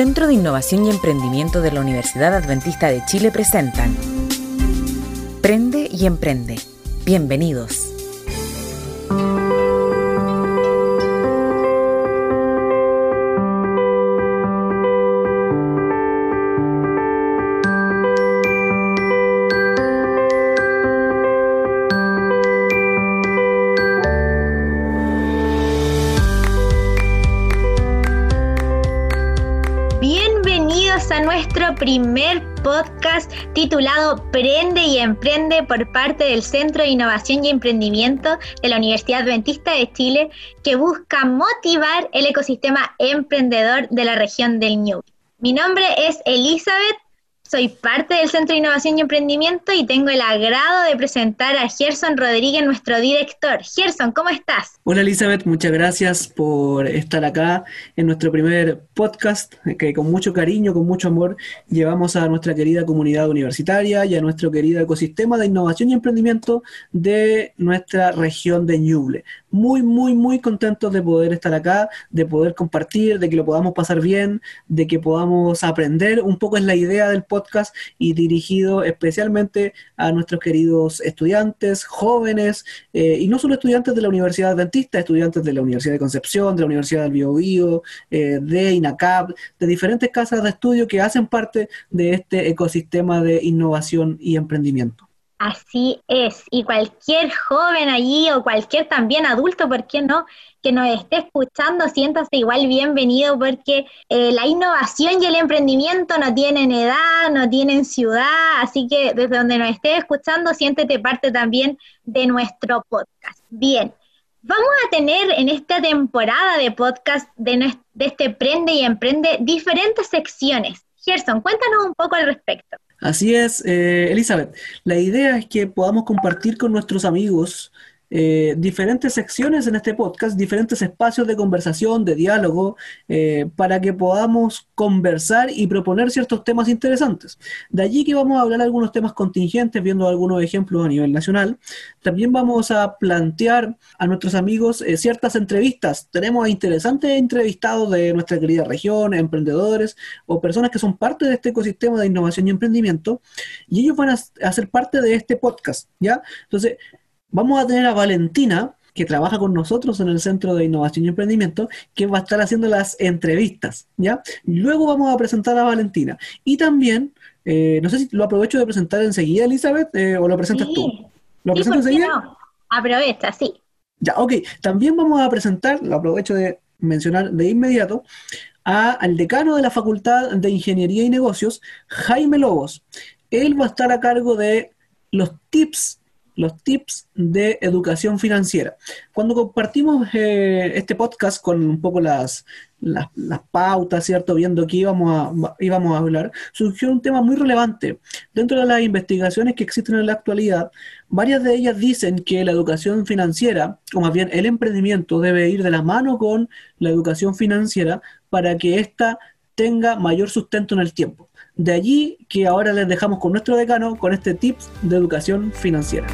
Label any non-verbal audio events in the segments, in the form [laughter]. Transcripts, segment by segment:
Centro de Innovación y Emprendimiento de la Universidad Adventista de Chile presentan Prende y Emprende. Bienvenidos. Primer podcast titulado Prende y Emprende por parte del Centro de Innovación y Emprendimiento de la Universidad Adventista de Chile, que busca motivar el ecosistema emprendedor de la región del Ñuble. Mi nombre es Elizabeth soy parte del Centro de Innovación y Emprendimiento y tengo el agrado de presentar a Gerson Rodríguez, nuestro director. Gerson, ¿cómo estás? Hola Elizabeth, muchas gracias por estar acá en nuestro primer podcast que con mucho cariño, con mucho amor llevamos a nuestra querida comunidad universitaria y a nuestro querido ecosistema de innovación y emprendimiento de nuestra región de Ñuble muy, muy, muy contentos de poder estar acá, de poder compartir, de que lo podamos pasar bien, de que podamos aprender. Un poco es la idea del podcast y dirigido especialmente a nuestros queridos estudiantes, jóvenes, eh, y no solo estudiantes de la Universidad Adventista, estudiantes de la Universidad de Concepción, de la Universidad del Biobío, eh, de INACAP, de diferentes casas de estudio que hacen parte de este ecosistema de innovación y emprendimiento. Así es, y cualquier joven allí o cualquier también adulto, ¿por qué no? Que nos esté escuchando, siéntase igual bienvenido porque eh, la innovación y el emprendimiento no tienen edad, no tienen ciudad, así que desde donde nos estés escuchando, siéntete parte también de nuestro podcast. Bien, vamos a tener en esta temporada de podcast de, de este Prende y Emprende diferentes secciones. Gerson, cuéntanos un poco al respecto. Así es, eh, Elizabeth. La idea es que podamos compartir con nuestros amigos eh, diferentes secciones en este podcast, diferentes espacios de conversación, de diálogo, eh, para que podamos conversar y proponer ciertos temas interesantes. De allí que vamos a hablar algunos temas contingentes, viendo algunos ejemplos a nivel nacional. También vamos a plantear a nuestros amigos eh, ciertas entrevistas. Tenemos a interesantes entrevistados de nuestra querida región, emprendedores o personas que son parte de este ecosistema de innovación y emprendimiento, y ellos van a, a ser parte de este podcast, ¿ya? Entonces, vamos a tener a Valentina, que trabaja con nosotros en el Centro de Innovación y Emprendimiento, que va a estar haciendo las entrevistas, ¿ya? Luego vamos a presentar a Valentina. Y también, eh, no sé si lo aprovecho de presentar enseguida, Elizabeth, eh, o lo presentas tú. ¿Lo presento enseguida? Aprovecha, sí. Ya, ok. También vamos a presentar, lo aprovecho de mencionar de inmediato, al decano de la Facultad de Ingeniería y Negocios, Jaime Lobos. Él va a estar a cargo de los tips los tips de educación financiera. Cuando compartimos eh, este podcast con un poco las, las, pautas, ¿cierto? Viendo que íbamos a, íbamos a hablar, surgió un tema muy relevante. Dentro de las investigaciones que existen en la actualidad, varias de ellas dicen que la educación financiera, o más bien el emprendimiento, debe ir de la mano con la educación financiera para que ésta tenga mayor sustento en el tiempo. De allí que ahora les dejamos con nuestro decano con este tips de educación financiera.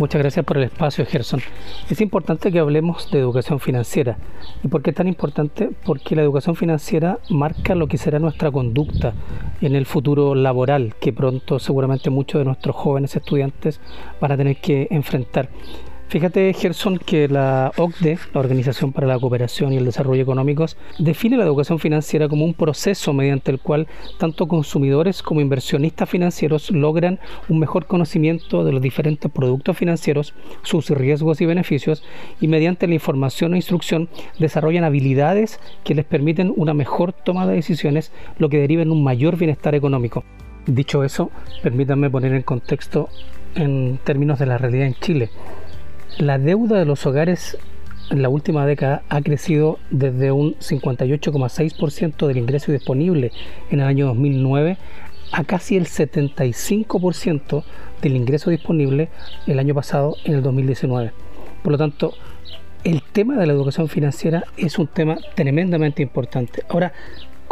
Muchas gracias por el espacio, Gerson. Es importante que hablemos de educación financiera. ¿Y por qué es tan importante? Porque la educación financiera marca lo que será nuestra conducta en el futuro laboral que pronto seguramente muchos de nuestros jóvenes estudiantes van a tener que enfrentar. Fíjate, Gerson, que la OCDE, la Organización para la Cooperación y el Desarrollo Económicos, define la educación financiera como un proceso mediante el cual tanto consumidores como inversionistas financieros logran un mejor conocimiento de los diferentes productos financieros, sus riesgos y beneficios, y mediante la información e instrucción desarrollan habilidades que les permiten una mejor toma de decisiones, lo que deriva en un mayor bienestar económico. Dicho eso, permítanme poner en contexto en términos de la realidad en Chile. La deuda de los hogares en la última década ha crecido desde un 58,6% del ingreso disponible en el año 2009 a casi el 75% del ingreso disponible el año pasado en el 2019. Por lo tanto, el tema de la educación financiera es un tema tremendamente importante. Ahora,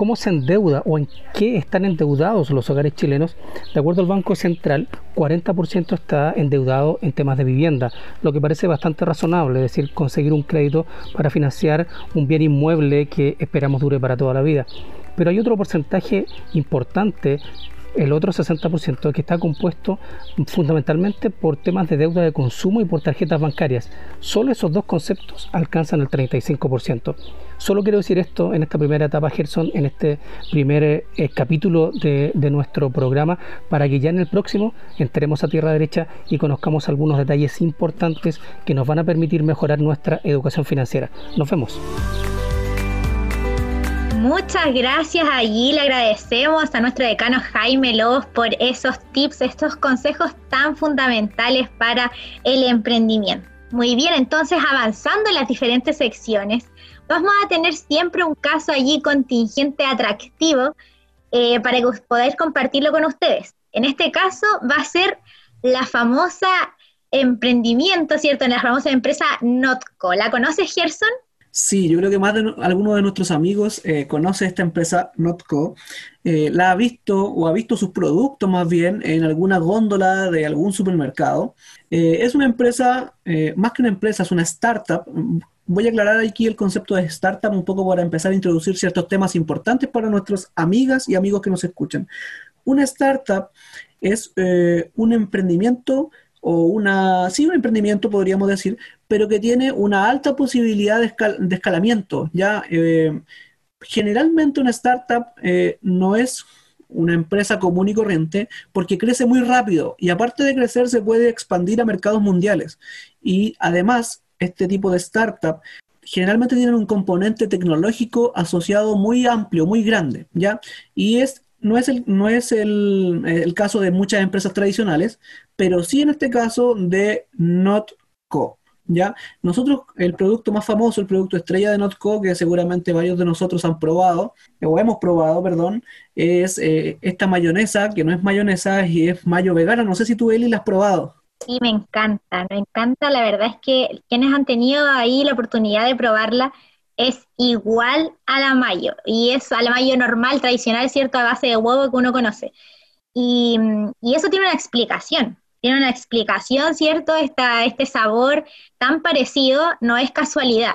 cómo se endeuda o en qué están endeudados los hogares chilenos, de acuerdo al Banco Central, 40% está endeudado en temas de vivienda, lo que parece bastante razonable, es decir, conseguir un crédito para financiar un bien inmueble que esperamos dure para toda la vida. Pero hay otro porcentaje importante el otro 60% que está compuesto fundamentalmente por temas de deuda de consumo y por tarjetas bancarias. Solo esos dos conceptos alcanzan el 35%. Solo quiero decir esto en esta primera etapa, Gerson, en este primer eh, capítulo de, nuestro programa, para que ya en el próximo entremos a tierra derecha y conozcamos algunos detalles importantes que nos van a permitir mejorar nuestra educación financiera. Nos vemos. Muchas gracias allí, le agradecemos a nuestro decano Jaime Lobos por esos tips, estos consejos tan fundamentales para el emprendimiento. Muy bien, entonces avanzando en las diferentes secciones, vamos a tener siempre un caso allí contingente atractivo eh, para poder compartirlo con ustedes. En este caso va a ser la famosa emprendimiento, ¿cierto? En la famosa empresa Notco. ¿La conoces, Gerson? Sí, yo creo que más de algunos de nuestros amigos eh, conoce esta empresa Notco, eh, la ha visto o ha visto sus productos más bien en alguna góndola de algún supermercado. Eh, es una empresa, eh, más que una empresa, es una startup. Voy a aclarar aquí el concepto de startup un poco para empezar a introducir ciertos temas importantes para nuestras amigas y amigos que nos escuchan. Una startup es un emprendimiento o una, sí, un emprendimiento podríamos decir, pero que tiene una alta posibilidad de, escalamiento. Ya, eh, generalmente una startup eh, no es una empresa común y corriente porque crece muy rápido y aparte de crecer se puede expandir a mercados mundiales. Y además, este tipo de startup generalmente tienen un componente tecnológico asociado muy amplio, muy grande, ¿ya? Y es no es, el, no es el, el, caso de muchas empresas tradicionales, pero sí en este caso de Notco. ¿ya? Nosotros, el producto más famoso, el producto estrella de Notco, que seguramente varios de nosotros han probado, o hemos probado, perdón, es eh, esta mayonesa, que no es mayonesa, y es mayo vegana. No sé si tú, Eli, la has probado. Sí, me encanta, me encanta. La verdad es que quienes han tenido ahí la oportunidad de probarla, es igual a la mayo, y es a la mayo normal, tradicional, ¿cierto? A base de huevo que uno conoce. Y, y eso tiene una explicación, tiene una explicación, ¿cierto? Esta, este sabor tan parecido no es casualidad.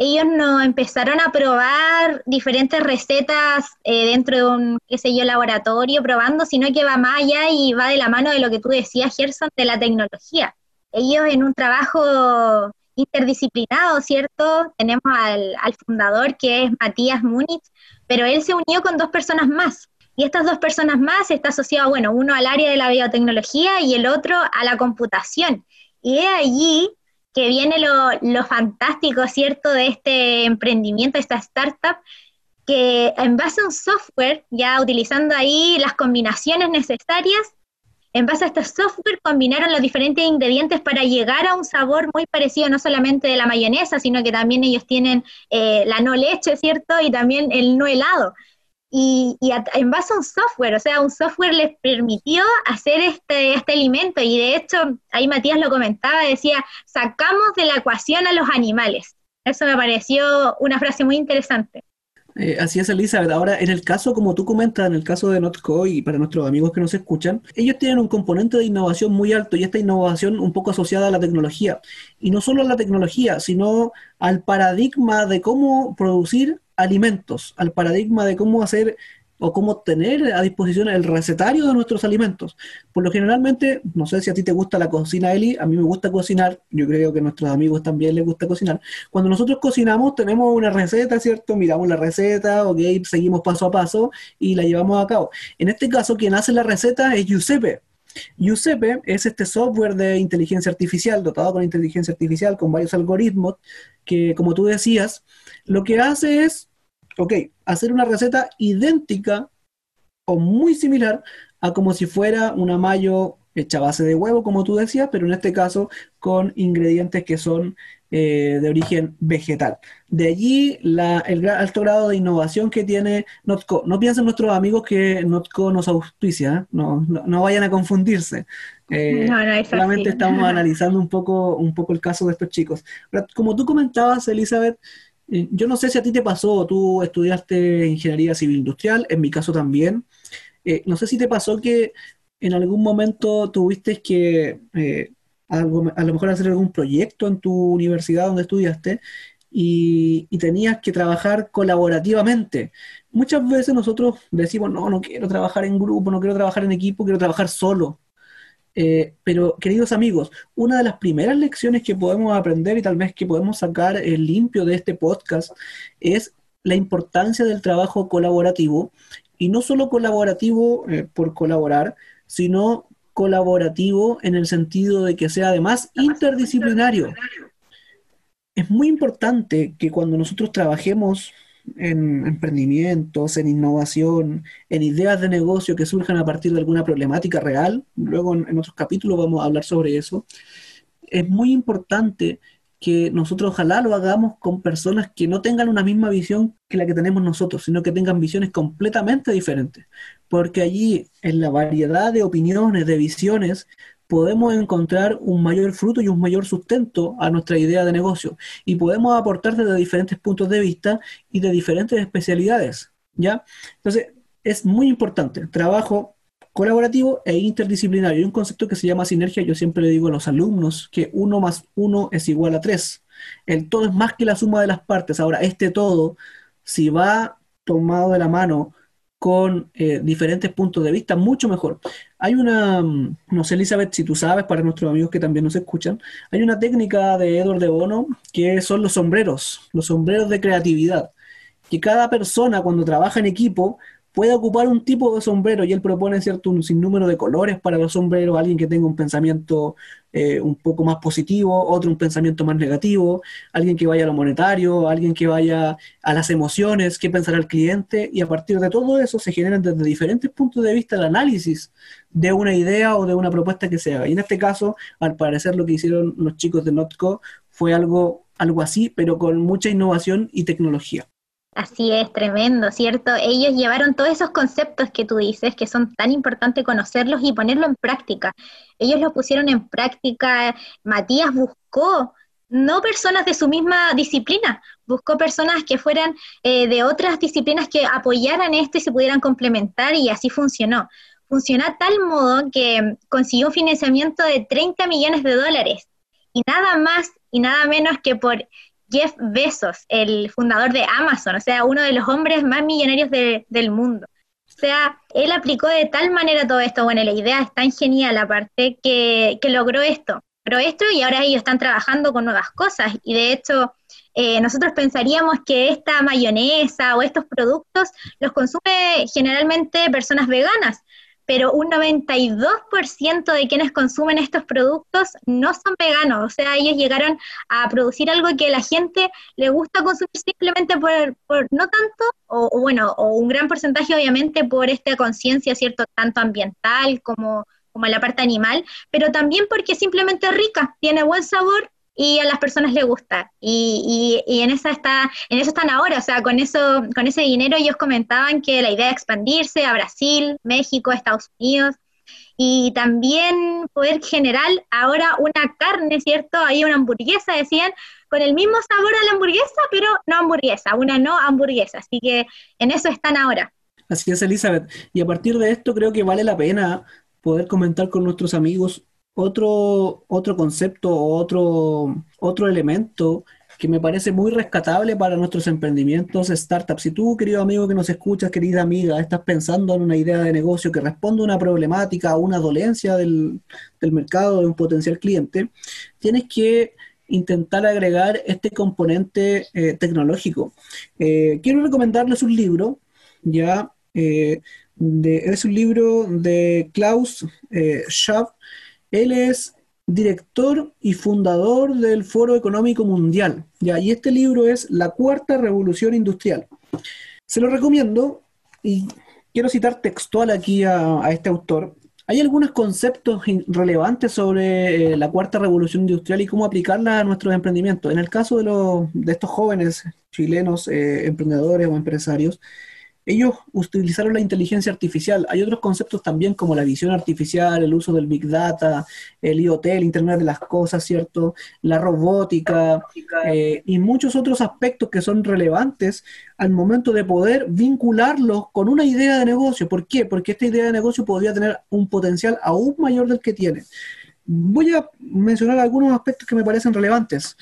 Ellos no empezaron a probar diferentes recetas eh, dentro de un, qué sé yo, laboratorio probando, sino que va más allá y va de la mano de lo que tú decías, Gerson, de la tecnología. Ellos en un trabajo interdisciplinado, ¿cierto? Tenemos al, fundador que es Matías Múnich, pero él se unió con dos personas más. Y estas dos personas más está asociado, bueno, uno al área de la biotecnología y el otro a la computación. Y es allí que viene lo, lo fantástico, ¿cierto?, de este emprendimiento, esta startup, que en base a un software, ya utilizando ahí las combinaciones necesarias, en base a este software combinaron los diferentes ingredientes para llegar a un sabor muy parecido no solamente de la mayonesa, sino que también ellos tienen eh, la no leche, ¿cierto? Y también el no helado. Y, en base a un software, o sea, un software les permitió hacer este, este alimento y de hecho, ahí Matías lo comentaba, decía, sacamos de la ecuación a los animales. Eso me pareció una frase muy interesante. Eh, así es, Elizabeth. Ahora, en el caso, como tú comentas, en el caso de Notco y para nuestros amigos que nos escuchan, ellos tienen un componente de innovación muy alto y esta innovación un poco asociada a la tecnología. Y no solo a la tecnología, sino al paradigma de cómo producir alimentos, al paradigma de cómo hacer o cómo tener a disposición el recetario de nuestros alimentos. Por lo generalmente, no sé si a ti te gusta la cocina, Eli, a mí me gusta cocinar, yo creo que a nuestros amigos también les gusta cocinar. Cuando nosotros cocinamos tenemos una receta, ¿cierto? Miramos la receta, ok, seguimos paso a paso y la llevamos a cabo. En este caso, quien hace la receta es Giuseppe. Giuseppe es este software de inteligencia artificial, dotado con inteligencia artificial, con varios algoritmos, que como tú decías, lo que hace es ok, hacer una receta idéntica o muy similar a como si fuera una mayo hecha a base de huevo, como tú decías, pero en este caso con ingredientes que son eh, de origen vegetal. De allí el alto grado de innovación que tiene Notco. No piensen nuestros amigos que Notco nos auspicia, ¿eh? no, no, vayan a confundirse. [laughs] Eh, solamente estamos [laughs] analizando un poco, un poco el caso de estos chicos. como tú comentabas, Elizabeth, yo no sé si a ti te pasó, tú estudiaste ingeniería civil industrial, en mi caso también. Eh, no sé si te pasó que en algún momento tuviste que eh, a lo mejor hacer algún proyecto en tu universidad donde estudiaste y, y, tenías que trabajar colaborativamente. Muchas veces nosotros decimos, no, no quiero trabajar en grupo, no quiero trabajar en equipo, quiero trabajar solo. Eh, pero, queridos amigos, una de las primeras lecciones que podemos aprender y tal vez que podemos sacar el limpio de este podcast es la importancia del trabajo colaborativo y no solo colaborativo eh, por colaborar, sino colaborativo en el sentido de que sea además interdisciplinario. Es muy importante que cuando nosotros trabajemos en emprendimientos, en innovación, en ideas de negocio que surjan a partir de alguna problemática real, luego en, otros capítulos vamos a hablar sobre eso, es muy importante que nosotros ojalá lo hagamos con personas que no tengan una misma visión que la que tenemos nosotros, sino que tengan visiones completamente diferentes. Porque allí, en la variedad de opiniones, de visiones, podemos encontrar un mayor fruto y un mayor sustento a nuestra idea de negocio y podemos aportar desde diferentes puntos de vista y de diferentes especialidades, ¿ya? Entonces, es muy importante, trabajo colaborativo e interdisciplinario. Hay un concepto que se llama sinergia, yo siempre le digo a los alumnos que uno más uno es igual a tres. El todo es más que la suma de las partes. Ahora, este todo, si va tomado de la mano con eh, diferentes puntos de vista, mucho mejor. Hay una, mm, no sé Elizabeth, si tú sabes, para nuestros amigos que también nos escuchan, hay una técnica de Edward de Bono que son los sombreros, los sombreros de creatividad, que cada persona cuando trabaja en equipo puede ocupar un tipo de sombrero y él propone cierto un sinnúmero de colores para los sombreros, alguien que tenga un pensamiento eh, un poco más positivo, otro un pensamiento más negativo, alguien que vaya a lo monetario, alguien que vaya a las emociones, qué pensará el cliente y a partir de todo eso se generan desde diferentes puntos de vista el análisis de una idea o de una propuesta que se haga. Y en este caso, al parecer lo que hicieron los chicos de Notco fue algo, algo así, pero con mucha innovación y tecnología. Así es, tremendo, ¿cierto? Ellos llevaron todos esos conceptos que tú dices, que son tan importantes conocerlos y ponerlo en práctica. Ellos lo pusieron en práctica, Matías buscó no personas de su misma disciplina, buscó personas que fueran eh, de otras disciplinas que apoyaran esto y se pudieran complementar y así funcionó. Funcionó tal modo que consiguió un financiamiento de 30 millones de dólares y nada más y nada menos que por Jeff Bezos, el fundador de Amazon, o sea, uno de los hombres más millonarios del mundo. O sea, él aplicó de tal manera todo esto, bueno, la idea es tan genial aparte, que, que logró esto, logró esto y ahora ellos están trabajando con nuevas cosas. Y de hecho, eh, nosotros pensaríamos que esta mayonesa o estos productos los consume generalmente personas veganas, pero un 92% de quienes consumen estos productos no son veganos, o sea, ellos llegaron a producir algo que la gente le gusta consumir simplemente por, no tanto, o, bueno, o un gran porcentaje obviamente por esta conciencia, ¿cierto?, tanto ambiental como, como la parte animal, pero también porque simplemente es rica, tiene buen sabor y a las personas les gusta. Y, y, en, esa está, en eso están ahora, o sea, con, eso, con ese dinero ellos comentaban que la idea de expandirse a Brasil, México, Estados Unidos, y también poder generar ahora una carne, ¿cierto? Hay una hamburguesa, decían, con el mismo sabor a la hamburguesa, pero no hamburguesa, una no hamburguesa. Así que en eso están ahora. Así es, Elizabeth. Y a partir de esto creo que vale la pena poder comentar con nuestros amigos otro, otro concepto otro, otro elemento que me parece muy rescatable para nuestros emprendimientos startups. Si tú, querido amigo que nos escuchas, querida amiga, estás pensando en una idea de negocio que responde a una problemática, a una dolencia del, del mercado de un potencial cliente, tienes que intentar agregar este componente eh, tecnológico. Eh, quiero recomendarles un libro, ya, eh, de, es un libro de Klaus Schwab, él es director y fundador del Foro Económico Mundial. ¿ya? Y este libro es La Cuarta Revolución Industrial. Se lo recomiendo y quiero citar textual aquí a, este autor. Hay algunos conceptos relevantes sobre eh, la cuarta revolución industrial y cómo aplicarla a nuestros emprendimientos. En el caso de, los, de estos jóvenes chilenos, eh, emprendedores o empresarios, ellos utilizaron la inteligencia artificial. Hay otros conceptos también como la visión artificial, el uso del Big Data, el IoT, el Internet de las Cosas, ¿cierto? La robótica eh, y muchos otros aspectos que son relevantes al momento de poder vincularlos con una idea de negocio. ¿Por qué? Porque esta idea de negocio podría tener un potencial aún mayor del que tiene. Voy a mencionar algunos aspectos que me parecen relevantes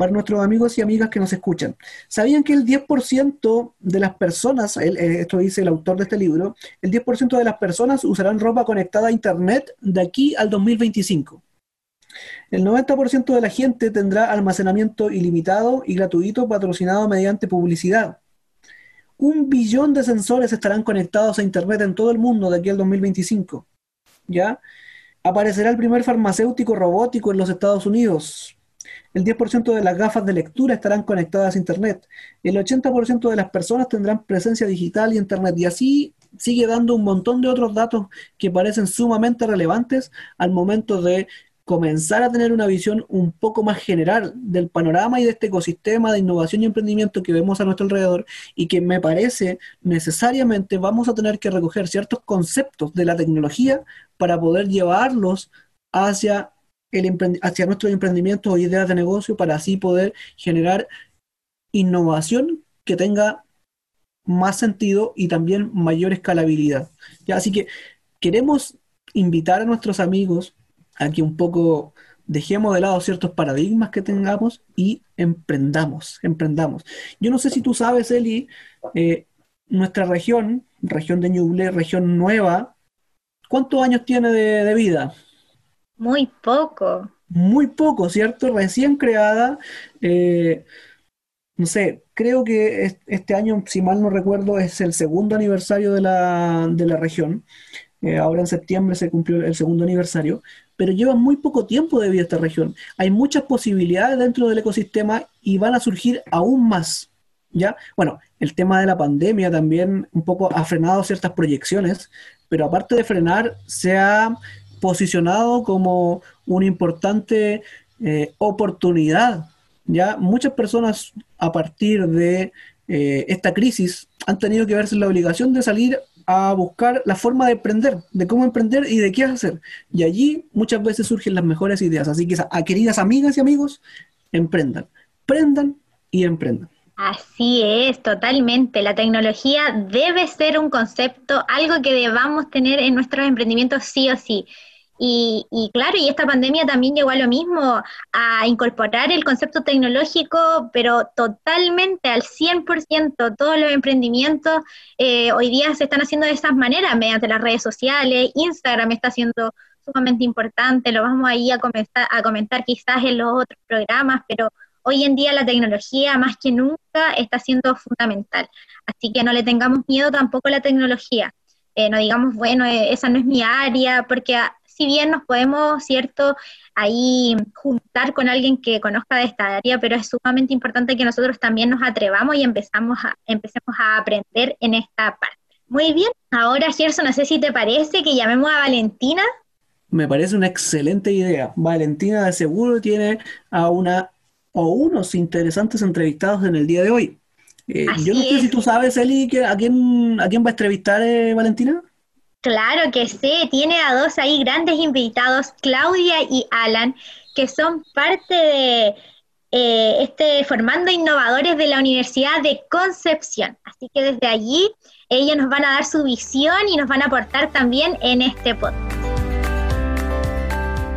para nuestros amigos y amigas que nos escuchan. ¿Sabían que el 10% de las personas, eh, esto dice el autor de este libro, el 10% de las personas usarán ropa conectada a Internet de aquí al 2025? El 90% de la gente tendrá almacenamiento ilimitado y gratuito patrocinado mediante publicidad. Un billón de sensores estarán conectados a Internet en todo el mundo de aquí al 2025. ¿Ya? Aparecerá el primer farmacéutico robótico en los Estados Unidos. El 10% de las gafas de lectura estarán conectadas a Internet. El 80% de las personas tendrán presencia digital y Internet. Y así sigue dando un montón de otros datos que parecen sumamente relevantes al momento de comenzar a tener una visión un poco más general del panorama y de este ecosistema de innovación y emprendimiento que vemos a nuestro alrededor y que me parece necesariamente vamos a tener que recoger ciertos conceptos de la tecnología para poder llevarlos hacia hacia nuestros emprendimientos o ideas de negocio para así poder generar innovación que tenga más sentido y también mayor escalabilidad. Así que queremos invitar a nuestros amigos a que un poco dejemos de lado ciertos paradigmas que tengamos y emprendamos, emprendamos. Yo no sé si tú sabes, Eli, eh, nuestra región, región de Ñuble, región nueva, ¿cuántos años tiene de vida? Muy poco. Muy poco, ¿cierto? Recién creada. Eh, no sé, creo que este año, si mal no recuerdo, es el segundo aniversario de la, de la región. Eh, ahora en septiembre se cumplió el segundo aniversario, pero lleva muy poco tiempo de vida esta región. Hay muchas posibilidades dentro del ecosistema y van a surgir aún más. ¿ya? Bueno, el tema de la pandemia también un poco ha frenado ciertas proyecciones, pero aparte de frenar, se ha posicionado como una importante eh, oportunidad. Ya muchas personas a partir de eh, esta crisis han tenido que verse la obligación de salir a buscar la forma de emprender, de cómo emprender y de qué hacer. Y allí muchas veces surgen las mejores ideas. Así que, a queridas amigas y amigos, emprendan, prendan y emprendan. Así es, totalmente. La tecnología debe ser un concepto, algo que debamos tener en nuestros emprendimientos sí o sí. Y, claro, y esta pandemia también llegó a lo mismo, a incorporar el concepto tecnológico, pero totalmente al 100%, todos los emprendimientos eh, hoy día se están haciendo de esas maneras, mediante las redes sociales, Instagram está siendo sumamente importante, lo vamos ahí a, comenzar, a comentar quizás en los otros programas, pero hoy en día la tecnología más que nunca está siendo fundamental. Así que no le tengamos miedo tampoco a la tecnología. Eh, no digamos, bueno, eh, esa no es mi área, porque si bien nos podemos, ¿cierto?, ahí juntar con alguien que conozca de esta área, pero es sumamente importante que nosotros también nos atrevamos y empezamos a, empecemos a aprender en esta parte. Muy bien, ahora Gerson, no sé si te parece que llamemos a Valentina. Me parece una excelente idea. Valentina de seguro tiene a una o unos interesantes entrevistados en el día de hoy. Eh, yo no sé si tú sabes, Eli, a quién, a quién va a entrevistar eh, Valentina. Claro que sí, tiene a dos ahí grandes invitados, Claudia y Alan, que son parte de eh, este Formando Innovadores de la Universidad de Concepción. Así que desde allí ellos nos van a dar su visión y nos van a aportar también en este podcast.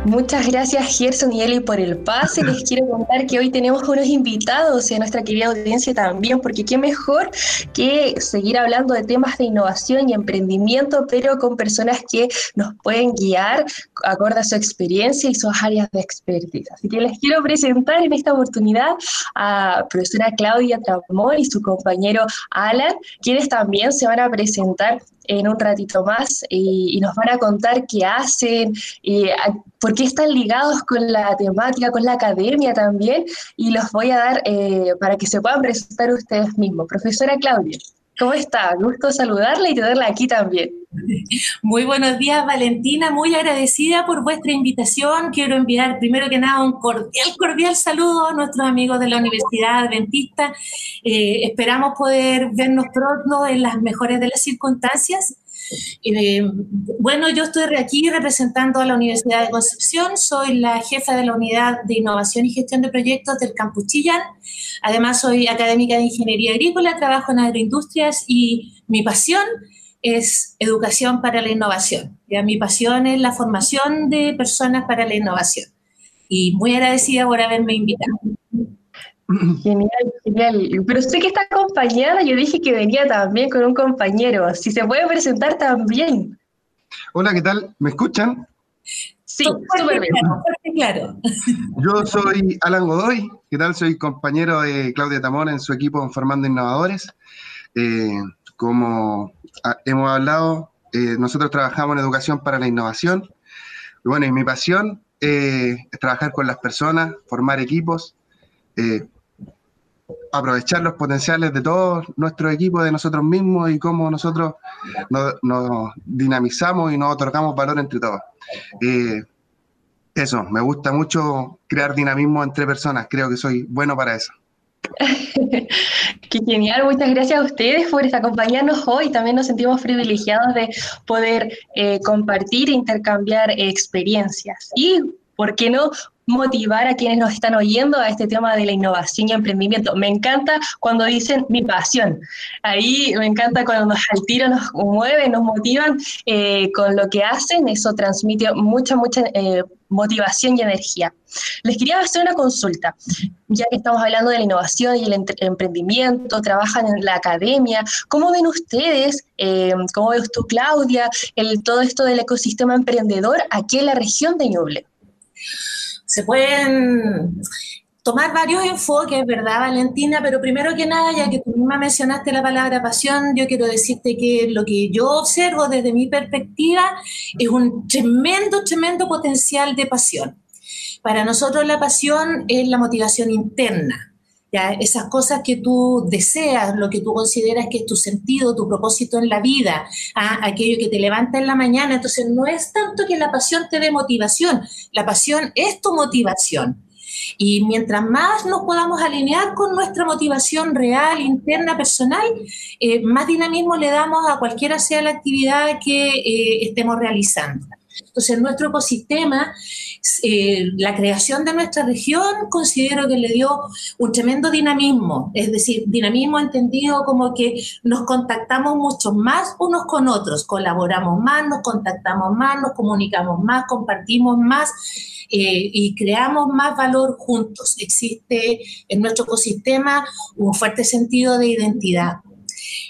Muchas gracias Gerson y Eli por el pase. Les [laughs] quiero contar que hoy tenemos unos invitados en nuestra querida audiencia también, porque qué mejor que seguir hablando de temas de innovación y emprendimiento, pero con personas que nos pueden guiar acorde a su experiencia y sus áreas de expertise. Así que les quiero presentar en esta oportunidad a profesora Claudia Tramón y su compañero Alan, quienes también se van a presentar en un ratito más y, nos van a contar qué hacen, y por qué están ligados con la temática, con la academia también, y los voy a dar eh, para que se puedan presentar ustedes mismos. Profesora Claudia. ¿Cómo está? Gusto saludarla y tenerla aquí también. Muy buenos días, Valentina. Muy agradecida por vuestra invitación. Quiero enviar primero que nada un cordial, cordial saludo a nuestros amigos de la Universidad Adventista. Eh, esperamos poder vernos pronto en las mejores de las circunstancias. Eh, bueno, yo estoy aquí representando a la Universidad de Concepción, soy la jefa de la Unidad de Innovación y Gestión de Proyectos del Campus Chillán. Además, soy académica de Ingeniería Agrícola, trabajo en agroindustrias y mi pasión es educación para la innovación. ¿ya? Mi pasión es la formación de personas para la innovación. Y muy agradecida por haberme invitado. [clears throat] Genial, genial. Pero sé que está acompañada, yo dije que venía también con un compañero. Si se puede presentar también. Hola, ¿qué tal? ¿Me escuchan? Sí, súper bien. Claro. [laughs] Yo soy Alan Godoy, ¿qué tal? Soy compañero de Claudia Tamón en su equipo Formando Innovadores. Eh, como hemos hablado, eh, nosotros trabajamos en educación para la innovación. Y bueno, y mi pasión eh, es trabajar con las personas, formar equipos, aprovechar los potenciales de todos nuestros equipos, de nosotros mismos y cómo nosotros nos, dinamizamos y nos otorgamos valor entre todos. Eh, eso, me gusta mucho crear dinamismo entre personas, creo que soy bueno para eso. [laughs] Qué genial, muchas gracias a ustedes por acompañarnos hoy. También nos sentimos privilegiados de poder eh, compartir e intercambiar experiencias. Y, ¿por qué no? Motivar a quienes nos están oyendo a este tema de la innovación y emprendimiento. Me encanta cuando dicen mi pasión. Ahí me encanta cuando nos al tiro nos mueven, nos motivan eh, con lo que hacen. Eso transmite mucha, mucha eh, motivación y energía. Les quería hacer una consulta, ya que estamos hablando de la innovación y el emprendimiento, trabajan en la academia. ¿Cómo ven ustedes, eh, cómo ves tú, Claudia, el, todo esto del ecosistema emprendedor aquí en la región de Ñuble? Se pueden tomar varios enfoques, ¿verdad, Valentina? Pero primero que nada, ya que tú misma mencionaste la palabra pasión, yo quiero decirte que lo que yo observo desde mi perspectiva es un tremendo, tremendo potencial de pasión. Para nosotros la pasión es la motivación interna, esas cosas que tú deseas, lo que tú consideras que es tu sentido, tu propósito en la vida, ¿ah? aquello que te levanta en la mañana. Entonces, no es tanto que la pasión te dé motivación, la pasión es tu motivación. Y mientras más nos podamos alinear con nuestra motivación real, interna, personal, eh, más dinamismo le damos a cualquiera sea la actividad que eh, estemos realizando. Entonces, nuestro ecosistema, eh, la creación de nuestra región, considero que le dio un tremendo dinamismo, es decir, dinamismo entendido como que nos contactamos mucho más unos con otros, colaboramos más, nos contactamos más, nos comunicamos más, compartimos más. Eh, y creamos más valor juntos. Existe en nuestro ecosistema un fuerte sentido de identidad.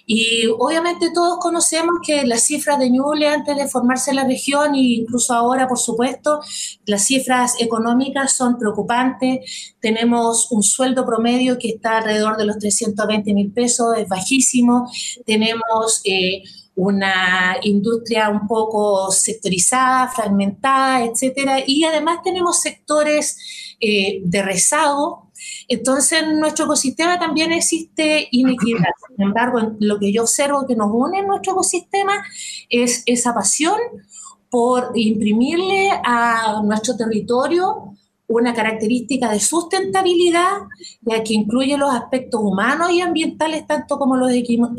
Y obviamente todos conocemos que las cifras de Ñuble antes de formarse la región e incluso ahora, por supuesto, las cifras económicas son preocupantes. Tenemos un sueldo promedio que está alrededor de los 320 mil pesos, es bajísimo. Tenemos... Eh, una industria un poco sectorizada, fragmentada, etcétera, y además tenemos sectores eh, de rezago entonces, en nuestro ecosistema también existe inequidad. Sin embargo, lo que yo observo que nos une en nuestro ecosistema es esa pasión por imprimirle a nuestro territorio una característica de sustentabilidad, ya que incluye los aspectos humanos y ambientales, tanto como los,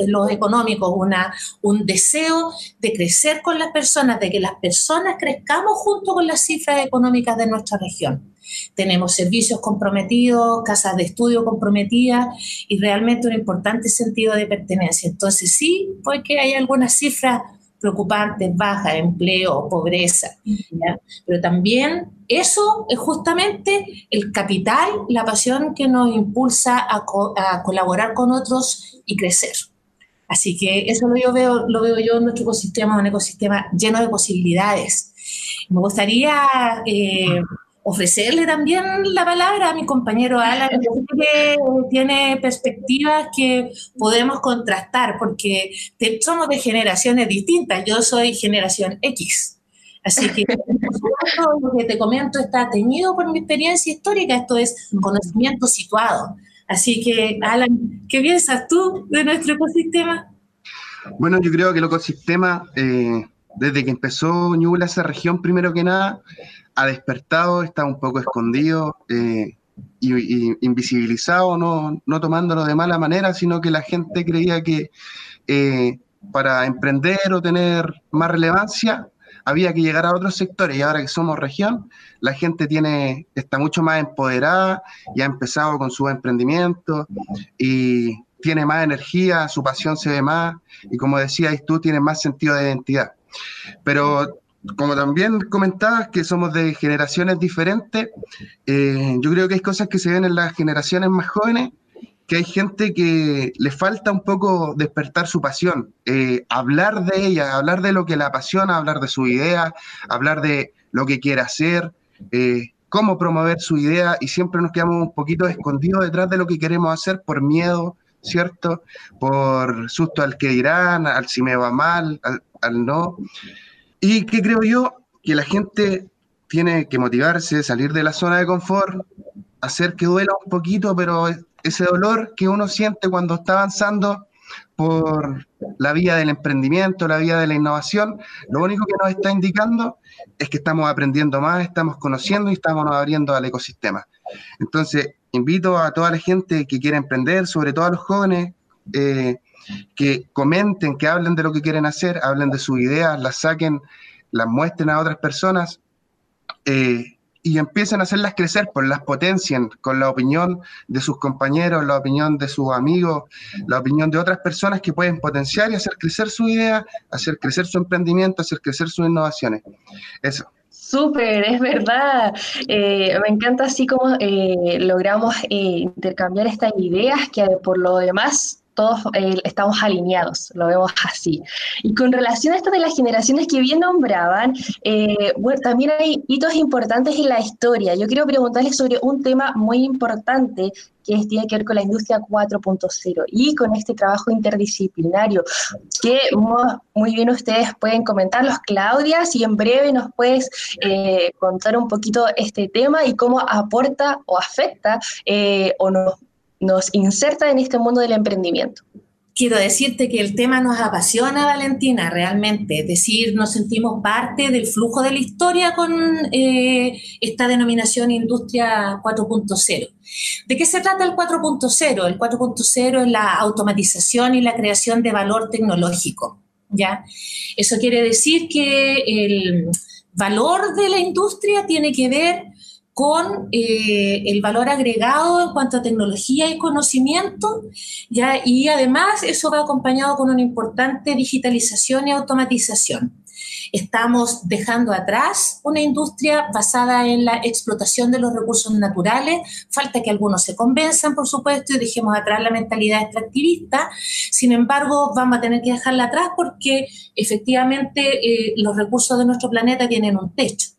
los económicos, una, un deseo de crecer con las personas, de que las personas crezcamos junto con las cifras económicas de nuestra región. Tenemos servicios comprometidos, casas de estudio comprometidas y realmente un importante sentido de pertenencia. Entonces sí, porque hay algunas cifras preocupantes, baja, empleo, pobreza, pero también eso es justamente el capital, la pasión que nos impulsa a, colaborar con otros y crecer. Así que eso lo, yo veo, lo veo yo en nuestro ecosistema, un ecosistema lleno de posibilidades. Me gustaría eh, ofrecerle también la palabra a mi compañero Alan, que [laughs] tiene perspectivas que podemos contrastar, porque somos de generaciones distintas. Yo soy generación X. Así que, lo que te comento está teñido por mi experiencia histórica, esto es conocimiento situado. Así que, Alan, ¿qué piensas tú de nuestro ecosistema? Bueno, yo creo que el ecosistema, eh, desde que empezó Ñuble, esa región, primero que nada, ha despertado, está un poco escondido eh, y, invisibilizado, no, no, tomándolo de mala manera, sino que la gente creía que eh, para emprender o tener más relevancia había que llegar a otros sectores y ahora que somos región, la gente tiene, está mucho más empoderada y ha empezado con su emprendimiento y tiene más energía, su pasión se ve más y como decías tú, tiene más sentido de identidad. Pero como también comentabas que somos de generaciones diferentes, eh, yo creo que hay cosas que se ven en las generaciones más jóvenes, que hay gente que le falta un poco despertar su pasión, eh, hablar de ella, hablar de lo que la apasiona, hablar de su idea, hablar de lo que quiere hacer, eh, cómo promover su idea y siempre nos quedamos un poquito escondidos detrás de lo que queremos hacer por miedo, ¿cierto? Por susto al que dirán, al si me va mal, al no. Y que creo yo que la gente tiene que motivarse, salir de la zona de confort, hacer que duela un poquito, pero ese dolor que uno siente cuando está avanzando por la vía del emprendimiento, la vía de la innovación, lo único que nos está indicando es que estamos aprendiendo más, estamos conociendo y estamos abriendo al ecosistema. Entonces, invito a toda la gente que quiere emprender, sobre todo a los jóvenes, eh, que comenten, que hablen de lo que quieren hacer, hablen de sus ideas, las saquen, las muestren a otras personas eh, y empiecen a hacerlas crecer, pues las potencien con la opinión de sus compañeros, la opinión de sus amigos, la opinión de otras personas que pueden potenciar y hacer crecer su idea, hacer crecer su emprendimiento, hacer crecer sus innovaciones. Eso. Súper, es verdad. Eh, me encanta así como eh, logramos intercambiar estas ideas que por lo demás todos eh, estamos alineados, lo vemos así. Y con relación a esto de las generaciones que bien nombraban, eh, también hay hitos importantes en la historia. Yo quiero preguntarles sobre un tema muy importante que tiene que ver con la industria 4.0 y con este trabajo interdisciplinario que muy bien ustedes pueden comentarlos, Claudia, si en breve nos puedes eh, contar un poquito este tema y cómo aporta o afecta o nos nos inserta en este mundo del emprendimiento. Quiero decirte que el tema nos apasiona, Valentina, realmente. Es decir, nos sentimos parte del flujo de la historia con eh, esta denominación Industria 4.0. ¿De qué se trata el 4.0? El 4.0 es la automatización y la creación de valor tecnológico. ¿ya? Eso quiere decir que el valor de la industria tiene que ver con eh, el valor agregado en cuanto a tecnología y conocimiento, ¿ya? y además eso va acompañado con una importante digitalización y automatización. Estamos dejando atrás una industria basada en la explotación de los recursos naturales. Falta que algunos se convenzan, por supuesto, y dejemos atrás la mentalidad extractivista. Sin embargo, vamos a tener que dejarla atrás porque efectivamente eh, los recursos de nuestro planeta tienen un techo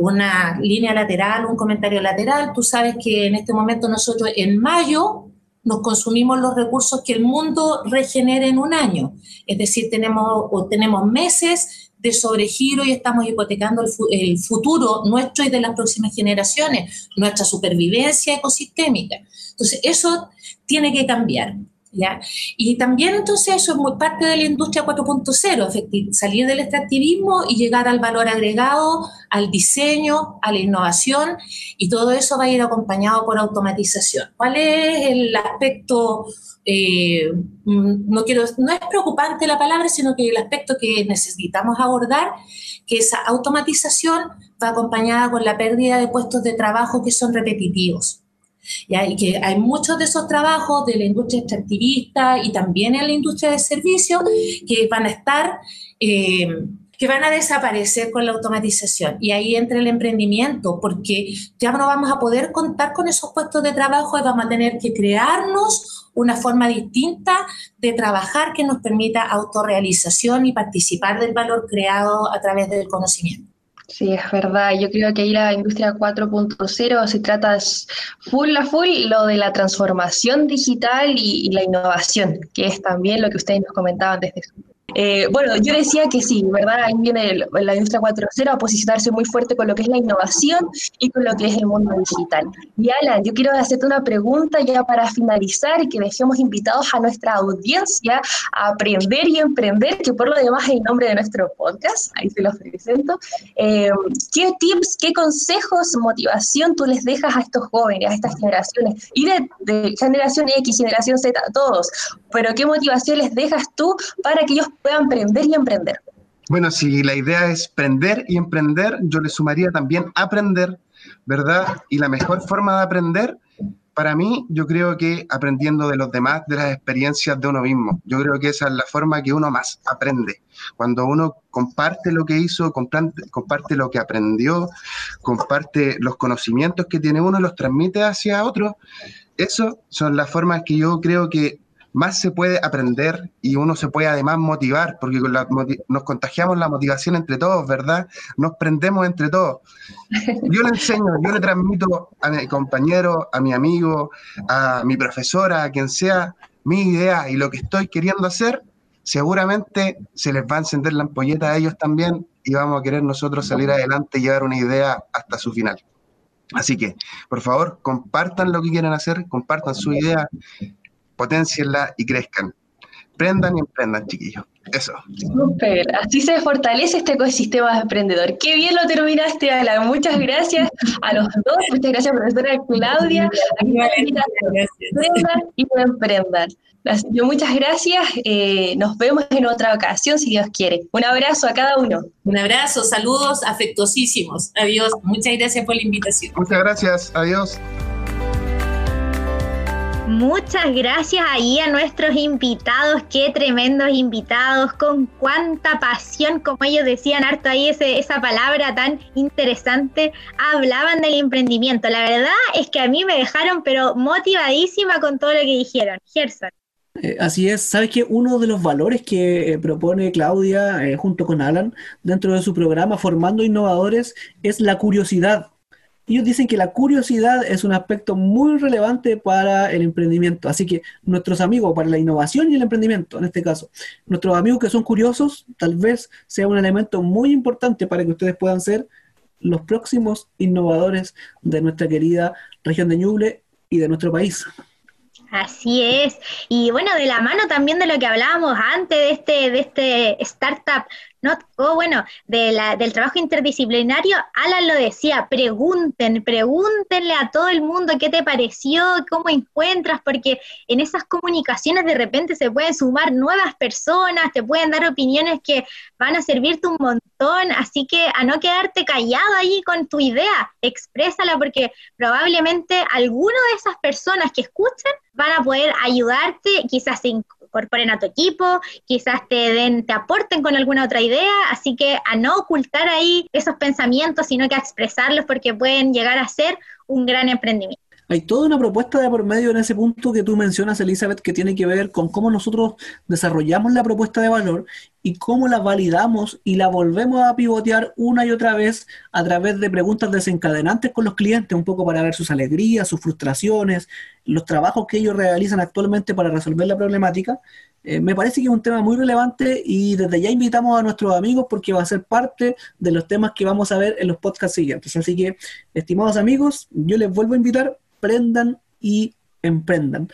una línea lateral, un comentario lateral. Tú sabes que en este momento nosotros en mayo nos consumimos los recursos que el mundo regenera en un año. Es decir, tenemos, tenemos meses de sobregiro y estamos hipotecando el, futuro nuestro y de las próximas generaciones, nuestra supervivencia ecosistémica. Entonces, eso tiene que cambiar. Y también entonces eso es muy parte de la industria 4.0, salir del extractivismo y llegar al valor agregado, al diseño, a la innovación y todo eso va a ir acompañado por automatización. ¿Cuál es el aspecto, eh, mm, no, quiero, no es preocupante la palabra, sino que el aspecto que necesitamos abordar, que esa automatización va acompañada con la pérdida de puestos de trabajo que son repetitivos. Y que hay muchos de esos trabajos de la industria extractivista y también en la industria de servicios que van a estar, eh, que van a desaparecer con la automatización. Y ahí entra el emprendimiento, porque ya no vamos a poder contar con esos puestos de trabajo y vamos a tener que crearnos una forma distinta de trabajar que nos permita autorrealización y participar del valor creado a través del conocimiento. Sí, es verdad. Yo creo que ahí la industria 4.0 se trata full a full lo de la transformación digital y, la innovación, que es también lo que ustedes nos comentaban desde su Eh, bueno, yo decía que sí, ¿verdad? Ahí viene la industria 4.0 a posicionarse muy fuerte con lo que es la innovación y con lo que es el mundo digital. Y Alan, yo quiero hacerte una pregunta ya para finalizar y que dejemos invitados a nuestra audiencia a aprender y emprender, que por lo demás es el nombre de nuestro podcast, ahí se los presento. Eh, ¿Qué tips, qué consejos, motivación tú les dejas a estos jóvenes, a estas generaciones? Y de, de generación X, generación Z, todos, pero ¿qué motivación les dejas tú para que ellos puedan aprender y emprender? Bueno, si la idea es prender y emprender, yo le sumaría también aprender, ¿verdad? Y la mejor forma de aprender, para mí, yo creo que aprendiendo de los demás, de las experiencias de uno mismo. Yo creo que esa es la forma que uno más aprende. Cuando uno comparte lo que hizo, comparte lo que aprendió, comparte los conocimientos que tiene uno, los transmite hacia otro. Eso son las formas que yo creo que más se puede aprender y uno se puede además motivar, porque nos contagiamos la motivación entre todos, ¿verdad? Nos prendemos entre todos. Yo le enseño, yo le transmito a mi compañero, a mi amigo, a mi profesora, a quien sea, mi idea y lo que estoy queriendo hacer, seguramente se les va a encender la ampolleta a ellos también y vamos a querer nosotros salir adelante y llevar una idea hasta su final. Así que, por favor, compartan lo que quieren hacer, compartan su idea, potencienla y crezcan. Prendan y emprendan, chiquillos. Eso. Súper. Así se fortalece este ecosistema emprendedor. Qué bien lo terminaste, Alan. Muchas gracias a los dos. Muchas gracias, profesora Claudia. Prendan y no emprendan. Yo muchas gracias. Eh, nos vemos en otra ocasión, si Dios quiere. Un abrazo a cada uno. Un abrazo, saludos afectuosísimos. Adiós. Muchas gracias por la invitación. Muchas gracias. Adiós. Muchas gracias ahí a nuestros invitados, qué tremendos invitados, con cuánta pasión, como ellos decían harto ahí esa palabra tan interesante, hablaban del emprendimiento. La verdad es que a mí me dejaron pero motivadísima con todo lo que dijeron. Gerson. Eh, así es, sabes que uno de los valores que eh, propone Claudia eh, junto con Alan dentro de su programa Formando Innovadores es la curiosidad ellos dicen que la curiosidad es un aspecto muy relevante para el emprendimiento. Así que nuestros amigos, para la innovación y el emprendimiento, en este caso, nuestros amigos que son curiosos, tal vez sea un elemento muy importante para que ustedes puedan ser los próximos innovadores de nuestra querida región de Ñuble y de nuestro país. Así es. Y bueno, de la mano también de lo que hablábamos antes de este, de este startup no, oh, bueno, del trabajo interdisciplinario, Alan lo decía, pregunten, pregúntenle a todo el mundo qué te pareció, cómo encuentras, porque en esas comunicaciones de repente se pueden sumar nuevas personas, te pueden dar opiniones que van a servirte un montón, así que a no quedarte callado ahí con tu idea, exprésala porque probablemente alguno de esas personas que escuchen van a poder ayudarte, quizás en incorporen a tu equipo, quizás te den, te aporten con alguna otra idea, así que a no ocultar ahí esos pensamientos, sino que a expresarlos porque pueden llegar a ser un gran emprendimiento. Hay toda una propuesta de por medio en ese punto que tú mencionas, Elizabeth, que tiene que ver con cómo nosotros desarrollamos la propuesta de valor y cómo la validamos y la volvemos a pivotear una y otra vez a través de preguntas desencadenantes con los clientes, un poco para ver sus alegrías, sus frustraciones, los trabajos que ellos realizan actualmente para resolver la problemática. Eh, me parece que es un tema muy relevante y desde ya invitamos a nuestros amigos porque va a ser parte de los temas que vamos a ver en los podcasts siguientes. Así que, estimados amigos, yo les vuelvo a invitar prendan y emprendan.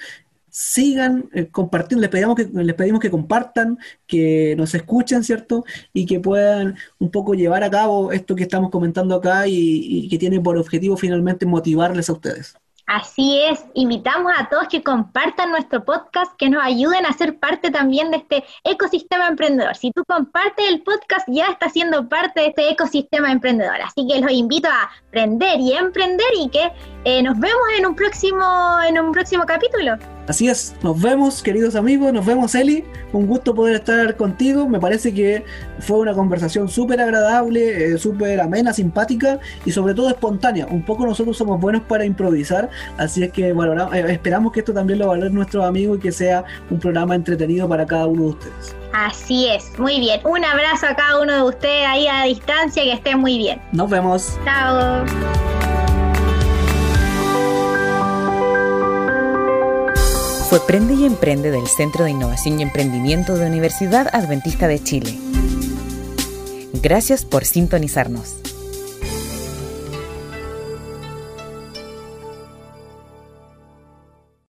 Sigan eh, compartiendo, les pedimos, que, les pedimos que compartan, que nos escuchen, ¿cierto? Y que puedan un poco llevar a cabo esto que estamos comentando acá y, y que tiene por objetivo finalmente motivarles a ustedes. Así es, invitamos a todos que compartan nuestro podcast, que nos ayuden a ser parte también de este ecosistema emprendedor. Si tú compartes el podcast, ya estás siendo parte de este ecosistema emprendedor. Así que los invito a aprender y emprender y que eh, nos vemos en un próximo, en un próximo capítulo. Así es, nos vemos queridos amigos, nos vemos Eli, un gusto poder estar contigo, me parece que fue una conversación súper agradable, eh, súper amena, simpática y sobre todo espontánea, un poco nosotros somos buenos para improvisar, así es que valoramos, eh, esperamos que esto también lo valoren nuestros amigos y que sea un programa entretenido para cada uno de ustedes. Así es, muy bien, un abrazo a cada uno de ustedes ahí a distancia, que estén muy bien. Nos vemos. Chao. Fue Prende y Emprende del Centro de Innovación y Emprendimiento de Universidad Adventista de Chile. Gracias por sintonizarnos.